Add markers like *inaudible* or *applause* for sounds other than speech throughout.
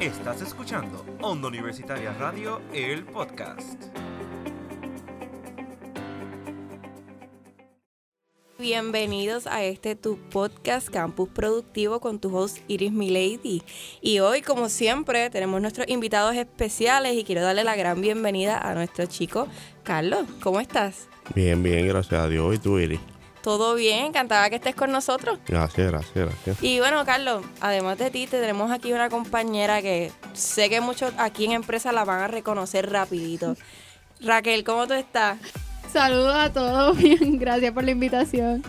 Estás escuchando Onda Universitaria Radio, el podcast. Bienvenidos a este tu podcast Campus Productivo con tu host Iris Milady. Y hoy, como siempre, tenemos nuestros invitados especiales y quiero darle la gran bienvenida a nuestro chico Carlos. ¿Cómo estás? Bien, bien, gracias a Dios. ¿Y tú, Iris? Todo bien, encantada que estés con nosotros. Gracias, gracias, gracias. Y bueno, Carlos, además de ti, te tenemos aquí una compañera que sé que muchos aquí en empresa la van a reconocer rapidito. Raquel, ¿cómo tú estás? Saludos a todos, *laughs* bien, gracias por la invitación.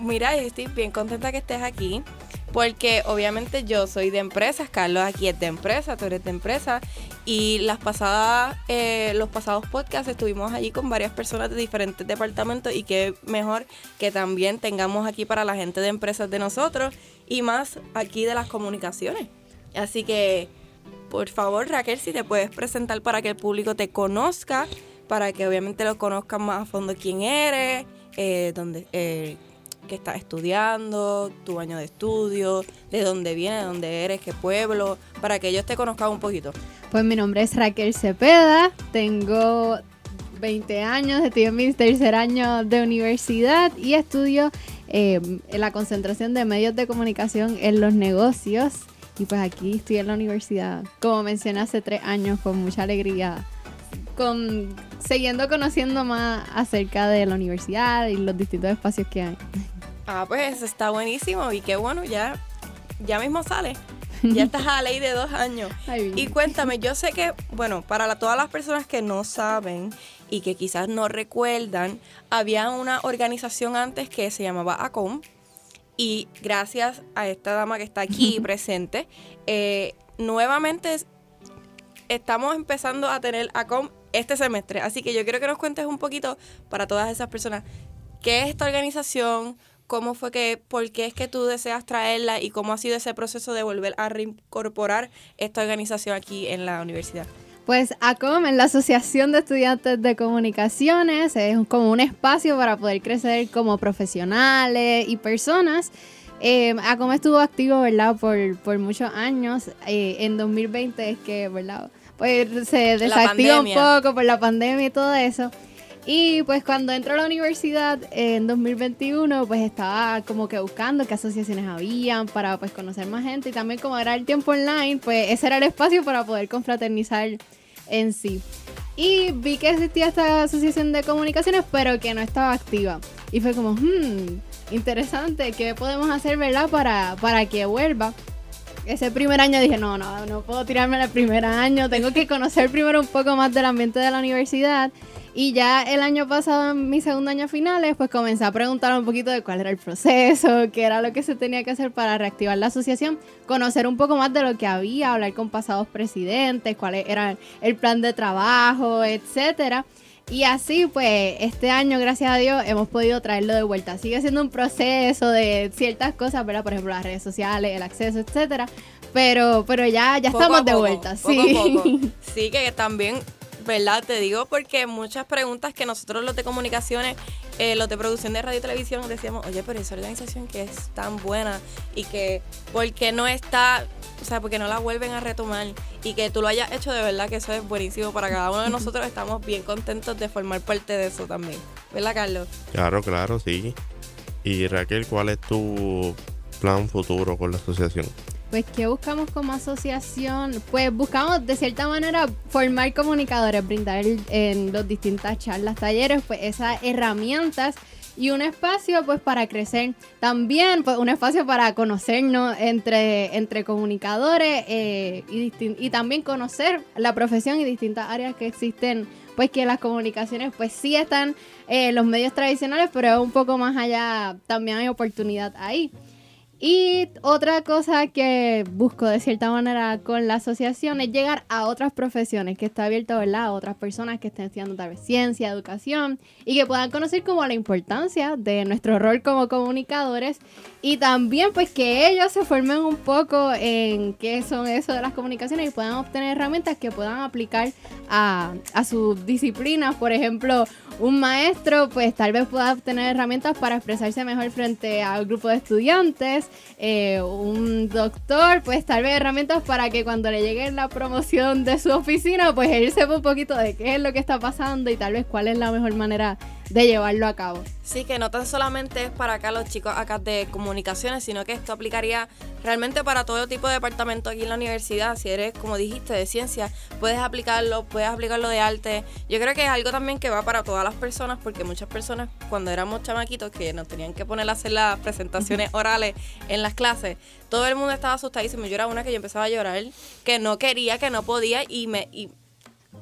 Mira, yo estoy bien contenta que estés aquí, porque obviamente yo soy de empresas, Carlos aquí es de empresa, tú eres de empresa, y las pasadas, eh, los pasados podcasts estuvimos allí con varias personas de diferentes departamentos y qué mejor que también tengamos aquí para la gente de empresas de nosotros y más aquí de las comunicaciones. Así que, por favor, Raquel, si te puedes presentar para que el público te conozca para que obviamente lo conozcan más a fondo quién eres, eh, dónde, eh, qué estás estudiando, tu año de estudio, de dónde vienes, de dónde eres, qué pueblo, para que ellos te conozcan un poquito. Pues mi nombre es Raquel Cepeda, tengo 20 años, estoy en mi tercer año de universidad y estudio en la concentración de medios de comunicación en los negocios. Y pues aquí estoy en la universidad, como mencioné hace tres años, con mucha alegría con siguiendo conociendo más acerca de la universidad y los distintos espacios que hay. Ah, pues está buenísimo y qué bueno, ya, ya mismo sale. *laughs* Ya estás a la ley de dos años. y cuéntame, yo sé que, bueno, para todas las personas que no saben y que quizás no recuerdan, había una organización antes que se llamaba ACOM y gracias a esta dama que está aquí *laughs* presente, eh, nuevamente estamos empezando a tener ACOM este semestre. Así que yo quiero que nos cuentes un poquito para todas esas personas qué es esta organización, cómo fue que, por qué es que tú deseas traerla y cómo ha sido ese proceso de volver a reincorporar esta organización aquí en la universidad. Pues ACOM es la Asociación de Estudiantes de Comunicaciones, es como un espacio para poder crecer como profesionales y personas. Eh, ACOM estuvo activo, ¿verdad? Por, por muchos años. Eh, en 2020 es que, ¿verdad? Pues se desactiva un poco por la pandemia y todo eso. Y pues cuando entró a la universidad en 2021, pues estaba como que buscando qué asociaciones habían para pues conocer más gente y también como era el tiempo online, pues ese era el espacio para poder confraternizar en sí. Y vi que existía esta asociación de comunicaciones, pero que no estaba activa. Y fue como, hmm, interesante, ¿qué podemos hacer, verdad, para, para que vuelva? Ese primer año dije, no, no, no puedo tirarme el primer año, tengo que conocer primero un poco más del ambiente de la universidad. Y ya el año pasado, en mi segundo año finales, pues comencé a preguntar un poquito de cuál era el proceso, qué era lo que se tenía que hacer para reactivar la asociación, conocer un poco más de lo que había, hablar con pasados presidentes, cuál era el plan de trabajo, etcétera. Y así, pues, este año, gracias a Dios, hemos podido traerlo de vuelta. Sigue siendo un proceso de ciertas cosas, ¿verdad? Por ejemplo, las redes sociales, el acceso, etcétera. Pero, pero ya, ya estamos de vuelta, sí. *laughs* Sí, que también ¿verdad? Te digo porque muchas preguntas que nosotros los de comunicaciones, eh, los de producción de radio y televisión, decíamos, oye, pero esa organización que es tan buena y que, ¿por qué no está, o sea, porque no la vuelven a retomar? Y que tú lo hayas hecho de verdad que eso es buenísimo para cada uno de nosotros. Estamos bien contentos de formar parte de eso también. ¿Verdad, Carlos? Claro, claro, sí. Y Raquel, ¿cuál es tu plan futuro con la asociación? Pues, ¿qué buscamos como asociación? Pues buscamos de cierta manera formar comunicadores, brindar en las distintas charlas, talleres, pues esas herramientas y un espacio pues para crecer. También pues un espacio para conocernos entre, entre comunicadores eh, y, y también conocer la profesión y distintas áreas que existen pues que las comunicaciones pues sí están en los medios tradicionales, pero un poco más allá también hay oportunidad ahí. Y otra cosa que busco de cierta manera con la asociación es llegar a otras profesiones, que está abierto ¿verdad? a otras personas que estén estudiando tal vez ciencia, educación y que puedan conocer como la importancia de nuestro rol como comunicadores y también pues que ellos se formen un poco en qué son eso de las comunicaciones y puedan obtener herramientas que puedan aplicar a, a sus disciplinas. Por ejemplo, un maestro pues tal vez pueda obtener herramientas para expresarse mejor frente a un grupo de estudiantes eh, un doctor, pues tal vez herramientas para que cuando le llegue la promoción de su oficina, pues él sepa un poquito de qué es lo que está pasando y tal vez cuál es la mejor manera de llevarlo a cabo. Sí, que no tan solamente es para acá los chicos acá de comunicaciones, sino que esto aplicaría realmente para todo tipo de departamento aquí en la universidad. Si eres, como dijiste, de ciencia, puedes aplicarlo, puedes aplicarlo de arte. Yo creo que es algo también que va para todas las personas, porque muchas personas cuando éramos chamaquitos que nos tenían que poner a hacer las presentaciones orales en las clases, todo el mundo estaba asustadísimo. Yo era una que yo empezaba a llorar, que no quería, que no podía y me... Y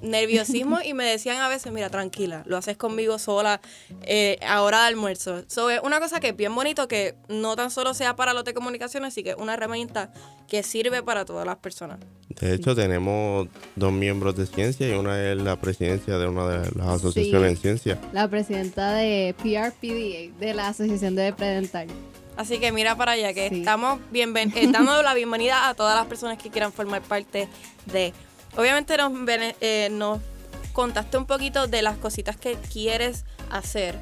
nerviosismo y me decían a veces, mira, tranquila, lo haces conmigo sola eh, a hora de almuerzo. So, es una cosa que es bien bonito, que no tan solo sea para los de comunicaciones, sino que es una herramienta que sirve para todas las personas. De hecho, tenemos dos miembros de ciencia y una es la presidencia de una de las asociaciones en ciencia. La presidenta de PRPDA, de la Asociación de Predental. Así que mira para allá, que estamos bien, eh, dando la bienvenida a todas las personas que quieran formar parte de Obviamente nos, eh, nos contaste un poquito de las cositas que quieres hacer.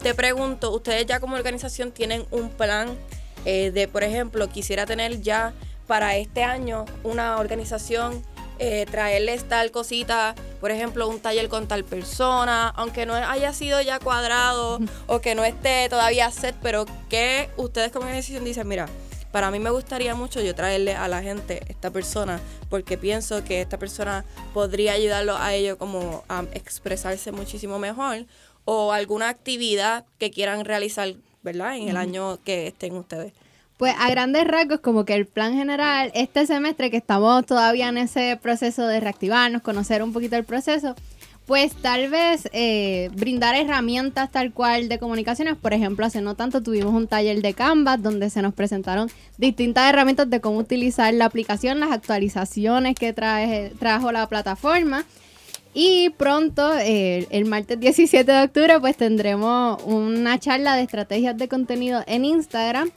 Te pregunto, ¿ustedes ya como organización tienen un plan eh, de, por ejemplo, quisiera tener ya para este año una organización, eh, traerles tal cosita, por ejemplo, un taller con tal persona, aunque no haya sido ya cuadrado *laughs* o que no esté todavía set, pero que ustedes como organización dicen, mira, para mí me gustaría mucho yo traerle a la gente esta persona porque pienso que esta persona podría ayudarlo a ellos como a expresarse muchísimo mejor o alguna actividad que quieran realizar, ¿verdad? En el año que estén ustedes. Pues a grandes rasgos, como que el plan general, este semestre que estamos todavía en ese proceso de reactivarnos, conocer un poquito el proceso, pues tal vez eh, brindar herramientas tal cual de comunicaciones. Por ejemplo, hace no tanto tuvimos un taller de Canvas donde se nos presentaron distintas herramientas de cómo utilizar la aplicación, las actualizaciones que trae, trajo la plataforma. Y pronto, el martes 17 de octubre, pues tendremos una charla de estrategias de contenido en Instagram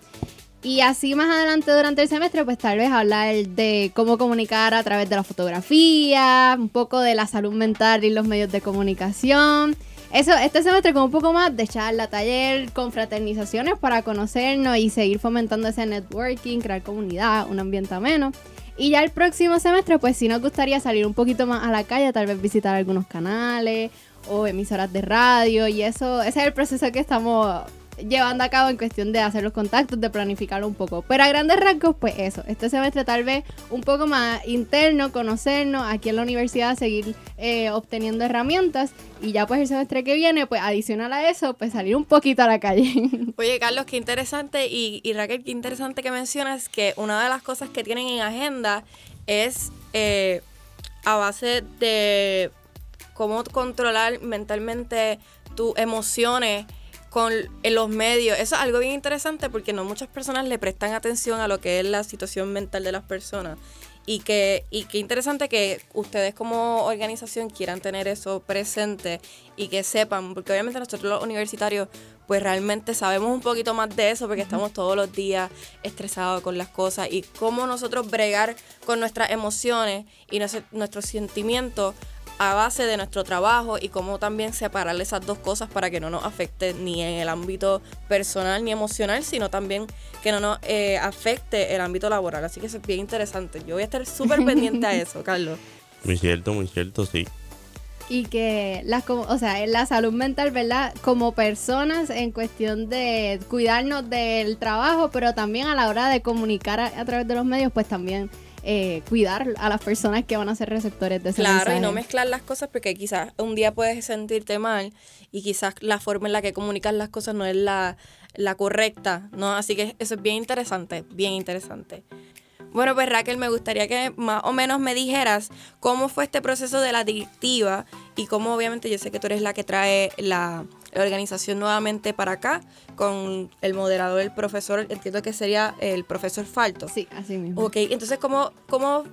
y así más adelante durante el semestre, pues tal vez hablar de cómo comunicar a través de la fotografía, un poco de la salud mental y los medios de comunicación. Eso, este semestre como un poco más de charla, taller, confraternizaciones para conocernos y seguir fomentando ese networking, crear comunidad, un ambiente ameno. Y ya el próximo semestre, pues sí nos gustaría salir un poquito más a la calle, tal vez visitar algunos canales o emisoras de radio y eso, ese es el proceso que estamos llevando a cabo en cuestión de hacer los contactos, de planificarlo un poco. Pero a grandes rasgos, pues eso, este semestre tal vez un poco más interno, conocernos aquí en la universidad, seguir eh, obteniendo herramientas y ya pues el semestre que viene, pues adicional a eso, pues salir un poquito a la calle. *laughs* Oye, Carlos, qué interesante y, Raquel, qué interesante que mencionas que una de las cosas que tienen en agenda es eh, a base de cómo controlar mentalmente tus emociones con en los medios. Eso es algo bien interesante porque no muchas personas le prestan atención a lo que es la situación mental de las personas. Y que, y qué interesante que ustedes como organización quieran tener eso presente y que sepan, porque obviamente nosotros los universitarios pues realmente sabemos un poquito más de eso porque estamos todos los días estresados con las cosas y cómo nosotros bregar con nuestras emociones y nuestros sentimientos a base de nuestro trabajo y cómo también separar esas dos cosas para que no nos afecte ni en el ámbito personal ni emocional, sino también que no nos eh, afecte el ámbito laboral. Así que eso es bien interesante. Yo voy a estar súper pendiente a eso, Carlos. *laughs* Muy cierto, muy cierto, sí. Y que las, o sea, la salud mental, ¿verdad? Como personas en cuestión de cuidarnos del trabajo, pero también a la hora de comunicar a través de los medios, pues también eh, cuidar a las personas que van a ser receptores de ese Claro, y no mezclar las cosas porque quizás un día puedes sentirte mal y quizás la forma en la que comunicas las cosas no es la, la correcta, ¿no? Así que eso es bien interesante, bien interesante. Bueno, pues Raquel, me gustaría que más o menos me dijeras cómo fue este proceso de la directiva y cómo obviamente yo sé que tú eres la que trae la, organización nuevamente para acá con el moderador, el profesor, entiendo que sería el profesor Falto. Sí, así mismo. Ok, entonces, ¿cómo, cómo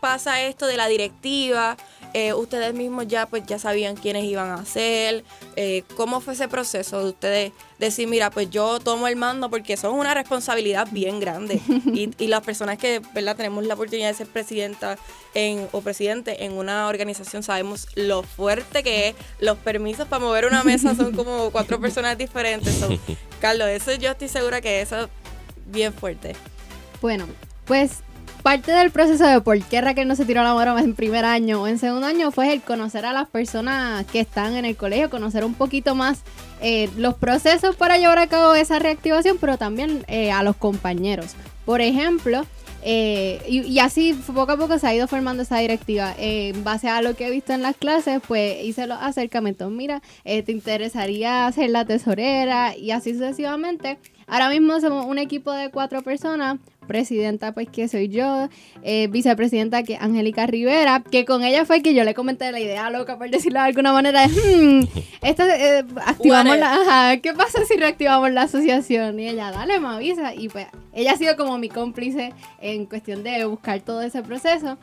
pasa esto de la directiva? Eh, ustedes mismos ya pues ya sabían quiénes iban a ser, eh, cómo fue ese proceso de ustedes decir, mira, pues yo tomo el mando porque eso es una responsabilidad bien grande *laughs* y, y, las personas que verdad tenemos la oportunidad de ser presidenta en, o presidente en una organización sabemos lo fuerte que es, los permisos para mover una mesa son como *laughs* cuatro personas diferentes. *laughs* Carlos, eso yo estoy segura que eso bien fuerte. Bueno, pues parte del proceso de por qué Raquel no se tiró la maroma en primer año o en segundo año fue el conocer a las personas que están en el colegio, conocer un poquito más eh, los procesos para llevar a cabo esa reactivación, pero también eh, a los compañeros. Por ejemplo, eh, y, así poco a poco se ha ido formando esa directiva. en base a lo que he visto en las clases, pues hice los acercamientos. Mira, te interesaría ser la tesorera y así sucesivamente. Ahora mismo somos un equipo de cuatro personas, presidenta pues que soy yo, eh, vicepresidenta que Angélica Rivera, que con ella fue que yo le comenté la idea loca, por decirlo de alguna manera, hmm, *laughs* eh, activamos la, ¿qué pasa si reactivamos la asociación? Y ella, dale, me avisa. Y pues ella ha sido como mi cómplice en cuestión de buscar todo ese proceso.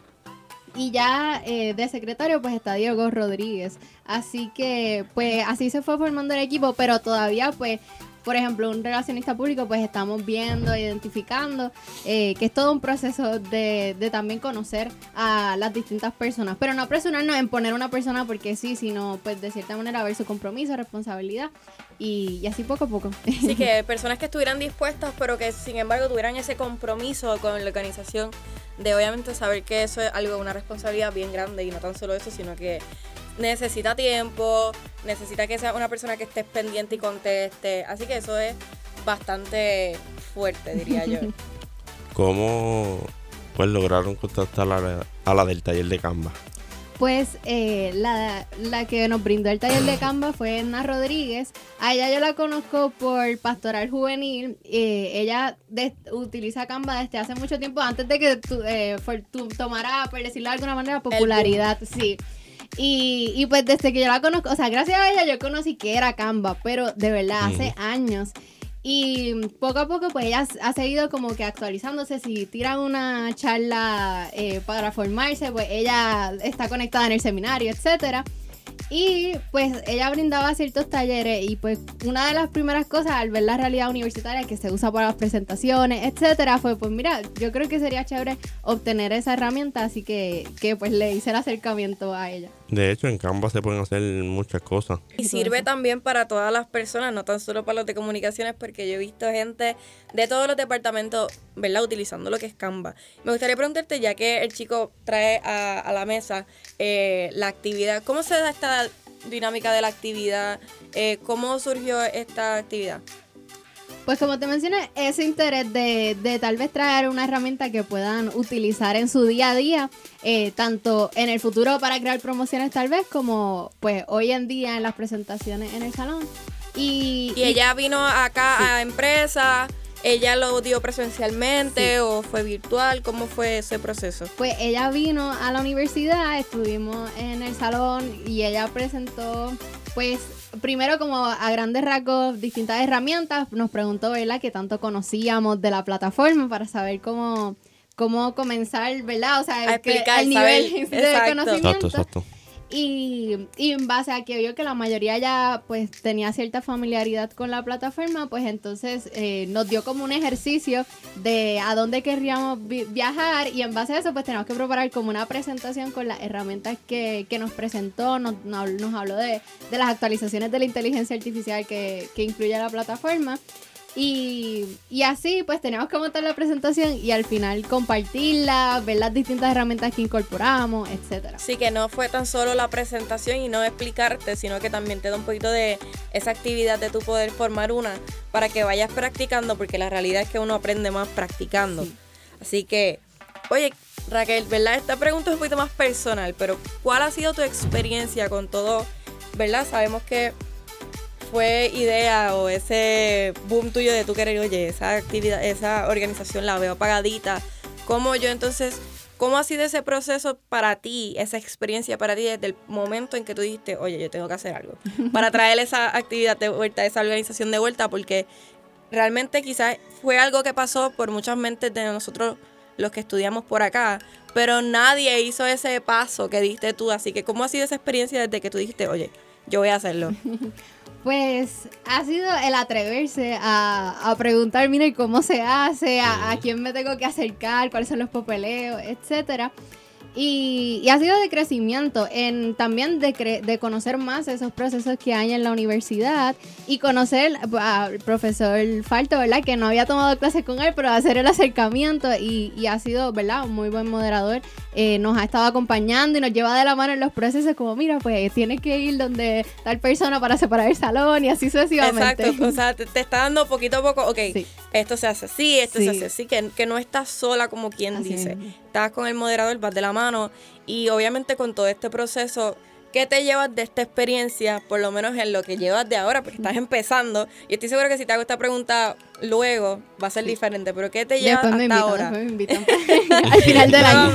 Y ya eh, de secretario pues está Diego Rodríguez. Así que pues así se fue formando el equipo, pero todavía pues por ejemplo, un relacionista público, pues estamos viendo, identificando, eh, que es todo un proceso de, de, también conocer a las distintas personas, pero no apresurarnos en poner una persona porque sí, sino pues de cierta manera ver su compromiso, responsabilidad y, así poco a poco. Así que *laughs* personas que estuvieran dispuestas, pero que sin embargo tuvieran ese compromiso con la organización de obviamente saber que eso es algo, una responsabilidad bien grande y no tan solo eso, sino que necesita tiempo, necesita que sea una persona que esté pendiente y conteste. Así que eso es bastante fuerte, diría yo. *laughs* ¿Cómo pues lograron contactar a la, a la del taller de Canva? Pues eh, la, que nos brindó el taller de Canva fue Edna Rodríguez. A ella yo la conozco por Pastoral Juvenil. Eh, ella utiliza Canva desde hace mucho tiempo, antes de que tu, eh, tomara, por decirlo de alguna manera, popularidad. Sí. Y, y, pues desde que yo la conozco, o sea, gracias a ella yo conocí que era Canva, pero de verdad hace años. Y poco a poco pues ella ha seguido como que actualizándose. Si tiran una charla eh, para formarse, pues ella está conectada en el seminario, etcétera. Y pues ella brindaba ciertos talleres y pues una de las primeras cosas al ver la realidad universitaria que se usa para las presentaciones, etcétera, fue pues mira, yo creo que sería chévere obtener esa herramienta, así que, que pues le hice el acercamiento a ella. De hecho, en Canva se pueden hacer muchas cosas. Y sirve también para todas las personas, no tan solo para los de comunicaciones, porque yo he visto gente de todos los departamentos, ¿verdad?, utilizando lo que es Canva. Me gustaría preguntarte, ya que el chico trae a, la mesa eh, la actividad, ¿cómo se da esta dinámica de la actividad? Eh, ¿Cómo surgió esta actividad? Pues como te mencioné, ese interés de, de, tal vez traer una herramienta que puedan utilizar en su día a día, eh, tanto en el futuro para crear promociones tal vez, como pues hoy en día en las presentaciones en el salón. Y, y, ella vino acá a empresa, ella lo dio presencialmente o fue virtual, ¿cómo fue ese proceso? Pues ella vino a la universidad, estuvimos en el salón y ella presentó pues primero como a grandes rasgos distintas herramientas, nos preguntó, ¿verdad?, que tanto conocíamos de la plataforma para saber cómo, cómo comenzar, ¿verdad? O sea, el nivel de conocimiento. Exacto, exacto. Y, en base a que vio que la mayoría ya pues tenía cierta familiaridad con la plataforma, pues entonces eh, nos dio como un ejercicio de a dónde querríamos viajar y en base a eso pues tenemos que preparar como una presentación con las herramientas que, nos presentó, nos, nos habló de, de, las actualizaciones de la inteligencia artificial que, que incluye la plataforma y, así, pues tenemos que montar la presentación y al final compartirla, ver las distintas herramientas que incorporamos, etcétera. Sí, que no fue tan solo la presentación y no explicarte, sino que también te da un poquito de esa actividad de tu poder formar una para que vayas practicando, porque la realidad es que uno aprende más practicando. Así que, oye, Raquel, ¿verdad? Esta pregunta es un poquito más personal, pero ¿cuál ha sido tu experiencia con todo? ¿Verdad? Sabemos que fue idea o ese boom tuyo de tú querer, oye, esa actividad, esa organización la veo apagadita? ¿Cómo yo entonces, cómo ha sido ese proceso para ti, esa experiencia para ti desde el momento en que tú dijiste, oye, yo tengo que hacer algo *laughs* para traer esa actividad de vuelta, esa organización de vuelta? Porque realmente quizás fue algo que pasó por muchas mentes de nosotros los que estudiamos por acá, pero nadie hizo ese paso que diste tú. Así que, ¿cómo ha sido esa experiencia desde que tú dijiste, oye, yo voy a hacerlo? *laughs* Pues ha sido el atreverse a, preguntar, mira, ¿y cómo se hace? A, quién me tengo que acercar? ¿Cuáles son los papeleos? Etcétera. Y, ha sido de crecimiento, en también de, de conocer más esos procesos que hay en la universidad y conocer al profesor Falto, ¿verdad? Que no había tomado clases con él, pero hacer el acercamiento y, y ha sido, ¿verdad? Un muy buen moderador. Eh, nos ha estado acompañando y nos lleva de la mano en los procesos como, mira, pues tienes que ir donde tal persona para separar el salón y así sucesivamente. Exacto, o sea, te, está dando poquito a poco, ok, esto se hace así, esto se hace así, que, que no estás sola como quien dice. Estás con el moderador, vas de la mano y obviamente con todo este proceso ¿Qué te llevas de esta experiencia, por lo menos en lo que llevas de ahora? Porque estás empezando. Y estoy segura que si te hago esta pregunta luego, va a ser diferente. Pero ¿qué te llevas hasta ahora? Me invitan *laughs* al final del año.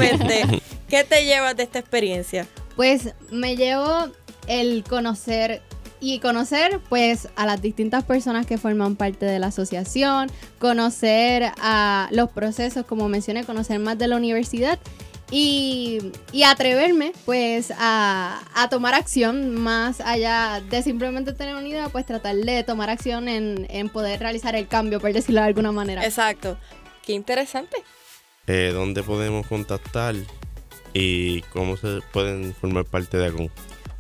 ¿Qué te llevas de esta experiencia? Pues me llevo el conocer y conocer pues a las distintas personas que forman parte de la asociación, conocer a los procesos, como mencioné, conocer más de la universidad y, atreverme pues a, tomar acción más allá de simplemente tener una idea, pues tratar de tomar acción en, poder realizar el cambio, por decirlo de alguna manera. Exacto. Qué interesante. Eh, ¿Dónde podemos contactar y cómo se pueden formar parte de ACOM?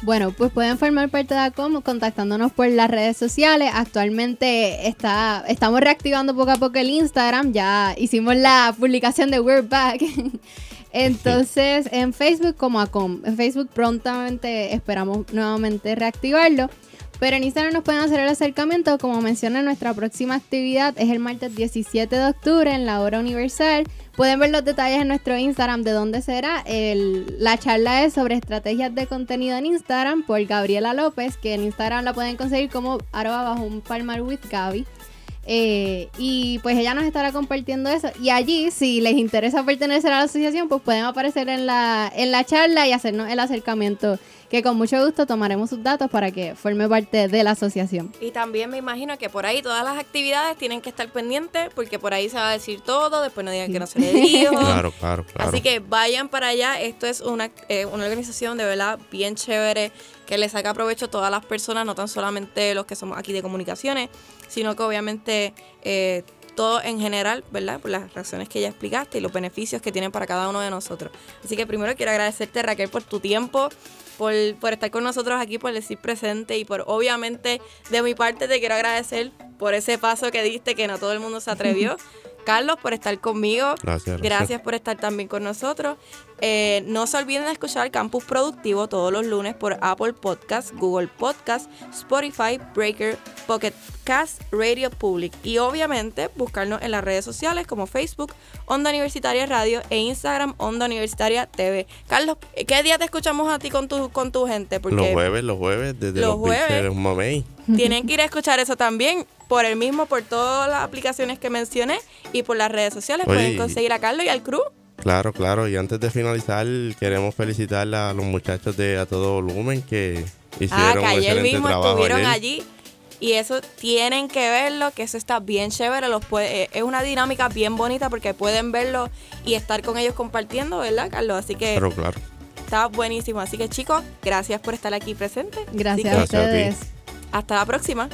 Bueno, pues pueden formar parte de ACOM contactándonos por las redes sociales. Actualmente está, estamos reactivando poco a poco el Instagram. Ya hicimos la publicación de We're Back. *laughs* Entonces, en Facebook como ACOM. En Facebook prontamente esperamos nuevamente reactivarlo. Pero en Instagram nos pueden hacer el acercamiento. Como mencioné, nuestra próxima actividad es el martes 17 de octubre en la hora universal. Pueden ver los detalles en nuestro Instagram de dónde será. la charla es sobre estrategias de contenido en Instagram por Gabriela López, que en Instagram la pueden conseguir como arroba bajo un palmar with Gaby. Eh, y pues ella nos estará compartiendo eso. Y allí, si les interesa pertenecer a la asociación, pues pueden aparecer en la, en la charla y hacernos el acercamiento que con mucho gusto tomaremos sus datos para que forme parte de la asociación. Y también me imagino que por ahí todas las actividades tienen que estar pendientes porque por ahí se va a decir todo, después no digan que no se le dijo. *laughs* claro, claro, claro. Así que vayan para allá, esto es una, eh, una organización de verdad bien chévere que le saca provecho a todas las personas, no tan solamente los que somos aquí de comunicaciones, sino que obviamente... Eh, todo en general, ¿verdad? Por las razones que ya explicaste y los beneficios que tienen para cada uno de nosotros. Así que primero quiero agradecerte, Raquel, por tu tiempo, por, estar con nosotros aquí, por decir presente y por, obviamente, de mi parte te quiero agradecer por ese paso que diste que no todo el mundo se atrevió. *laughs* Carlos, por estar conmigo. Gracias. Gracias, por estar también con nosotros. Eh, no se olviden de escuchar Campus Productivo todos los lunes por Apple Podcast, Google Podcast, Spotify, Breaker, Pocket Cast, Radio Public. Y obviamente buscarnos en las redes sociales como Facebook, Onda Universitaria Radio e Instagram, Onda Universitaria TV. Carlos, ¿qué día te escuchamos a ti con tu, con tu gente? Porque los jueves, los jueves, desde los, los jueves. Tienen que ir a escuchar eso también por el mismo, por todas las aplicaciones que mencioné y por las redes sociales. Pueden conseguir a Carlos y al crew. Claro, claro. Y antes de finalizar, queremos felicitar a los muchachos de A Todo Volumen que hicieron ah, que ayer mismo estuvieron allí. Y eso tienen que verlo, que eso está bien chévere. Los puede, es una dinámica bien bonita porque pueden verlo y estar con ellos compartiendo, ¿verdad, Carlos? Así que. Pero claro. Está buenísimo. Así que, chicos, gracias por estar aquí presentes. Gracias a ustedes. hasta la próxima.